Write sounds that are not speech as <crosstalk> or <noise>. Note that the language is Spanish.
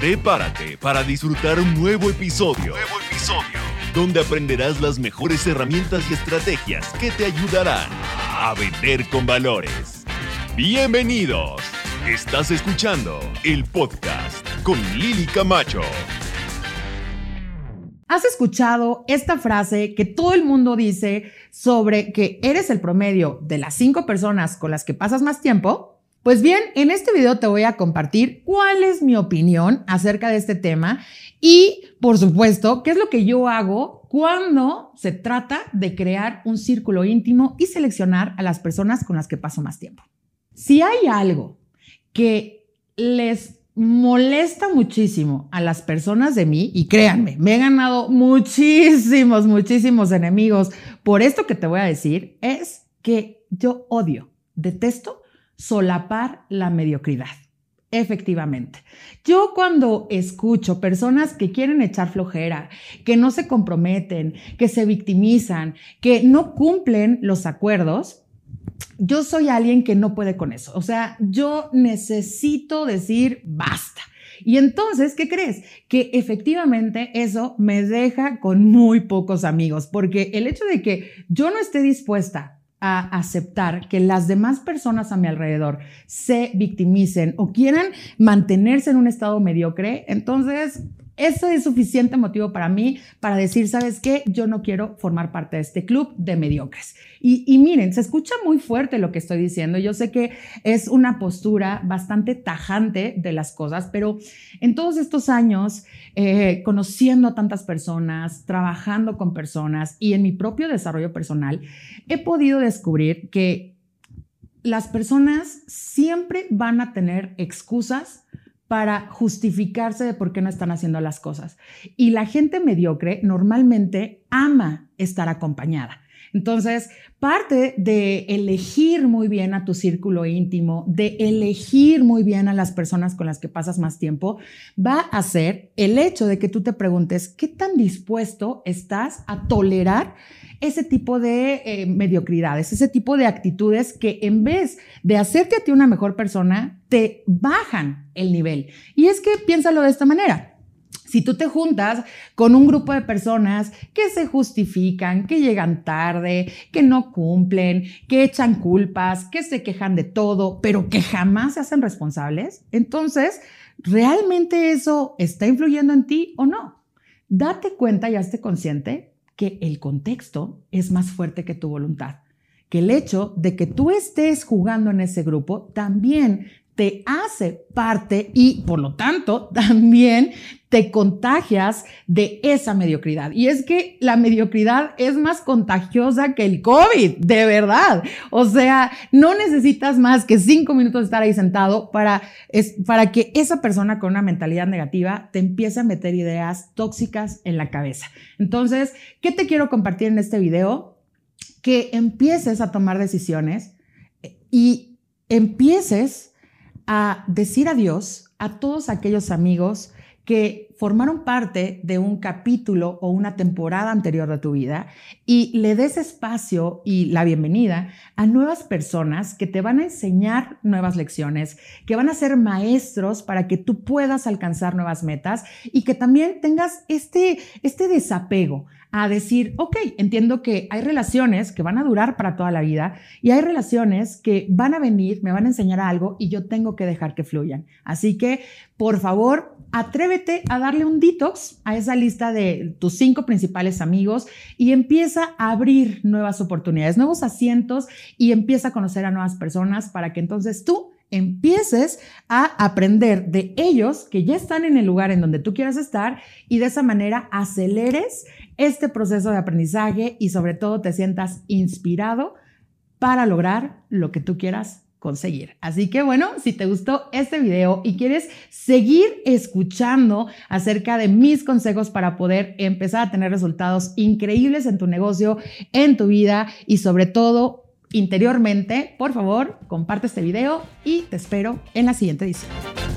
Prepárate para disfrutar un nuevo episodio. Nuevo episodio. Donde aprenderás las mejores herramientas y estrategias que te ayudarán a vender con valores. Bienvenidos. Estás escuchando el podcast con Lili Camacho. ¿Has escuchado esta frase que todo el mundo dice sobre que eres el promedio de las cinco personas con las que pasas más tiempo? Pues bien, en este video te voy a compartir cuál es mi opinión acerca de este tema y, por supuesto, qué es lo que yo hago cuando se trata de crear un círculo íntimo y seleccionar a las personas con las que paso más tiempo. Si hay algo que les molesta muchísimo a las personas de mí, y créanme, me he ganado muchísimos, muchísimos enemigos por esto que te voy a decir, es que yo odio, detesto solapar la mediocridad. Efectivamente. Yo cuando escucho personas que quieren echar flojera, que no se comprometen, que se victimizan, que no cumplen los acuerdos, yo soy alguien que no puede con eso. O sea, yo necesito decir basta. Y entonces, ¿qué crees? Que efectivamente eso me deja con muy pocos amigos, porque el hecho de que yo no esté dispuesta a aceptar que las demás personas a mi alrededor se victimicen o quieran mantenerse en un estado mediocre, entonces eso es suficiente motivo para mí para decir, ¿sabes qué? Yo no quiero formar parte de este club de mediocres. Y, miren, se escucha muy fuerte lo que estoy diciendo. Yo sé que es una postura bastante tajante de las cosas, pero en todos estos años, eh, conociendo a tantas personas, trabajando con personas y en mi propio desarrollo personal, he podido descubrir que las personas siempre van a tener excusas para justificarse de por qué no están haciendo las cosas. Y la gente mediocre normalmente ama estar acompañada. Entonces, parte de elegir muy bien a tu círculo íntimo, de elegir muy bien a las personas con las que pasas más tiempo, va a ser el hecho de que tú te preguntes qué tan dispuesto estás a tolerar ese tipo de eh, mediocridades, ese tipo de actitudes que en vez de hacerte a ti una mejor persona, te bajan el nivel. Y es que piénsalo de esta manera. Si tú te juntas con un grupo de personas que se justifican, que llegan tarde, que no cumplen, que echan culpas, que se quejan de todo, pero que jamás se hacen responsables, entonces, ¿realmente eso está influyendo en ti o no? Date cuenta y hazte consciente que el contexto es más fuerte que tu voluntad, que el hecho de que tú estés jugando en ese grupo también te hace parte y por lo tanto <laughs> también te contagias de esa mediocridad. Y es que la mediocridad es más contagiosa que el COVID, de verdad. O sea, no necesitas más que cinco minutos de estar ahí sentado para, para que esa persona con una mentalidad negativa te empiece a meter ideas tóxicas en la cabeza. Entonces, ¿qué te quiero compartir en este video? Que empieces a tomar decisiones y empieces a decir adiós a todos aquellos amigos que formaron parte de un capítulo o una temporada anterior de tu vida y le des espacio y la bienvenida a nuevas personas que te van a enseñar nuevas lecciones, que van a ser maestros para que tú puedas alcanzar nuevas metas y que también tengas este, este desapego a decir, ok, entiendo que hay relaciones que van a durar para toda la vida y hay relaciones que van a venir, me van a enseñar algo y yo tengo que dejar que fluyan. Así que, por favor, atrévete a darle un detox a esa lista de tus cinco principales amigos y empieza a abrir nuevas oportunidades, nuevos asientos y empieza a conocer a nuevas personas para que entonces tú empieces a aprender de ellos que ya están en el lugar en donde tú quieras estar y de esa manera aceleres este proceso de aprendizaje y sobre todo te sientas inspirado para lograr lo que tú quieras conseguir. Así que bueno, si te gustó este video y quieres seguir escuchando acerca de mis consejos para poder empezar a tener resultados increíbles en tu negocio, en tu vida y sobre todo interiormente, por favor, comparte este video y te espero en la siguiente edición.